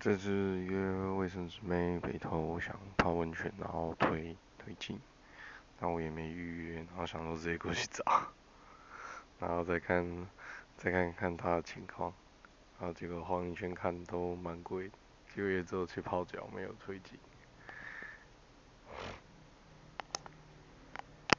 这次约卫生纸妹北投，想泡温泉，然后推推进，那我也没预约，然后想说直接过去找，然后再看再看看他的情况，然后结果晃一圈看都蛮贵，几个月之后去泡脚没有推进。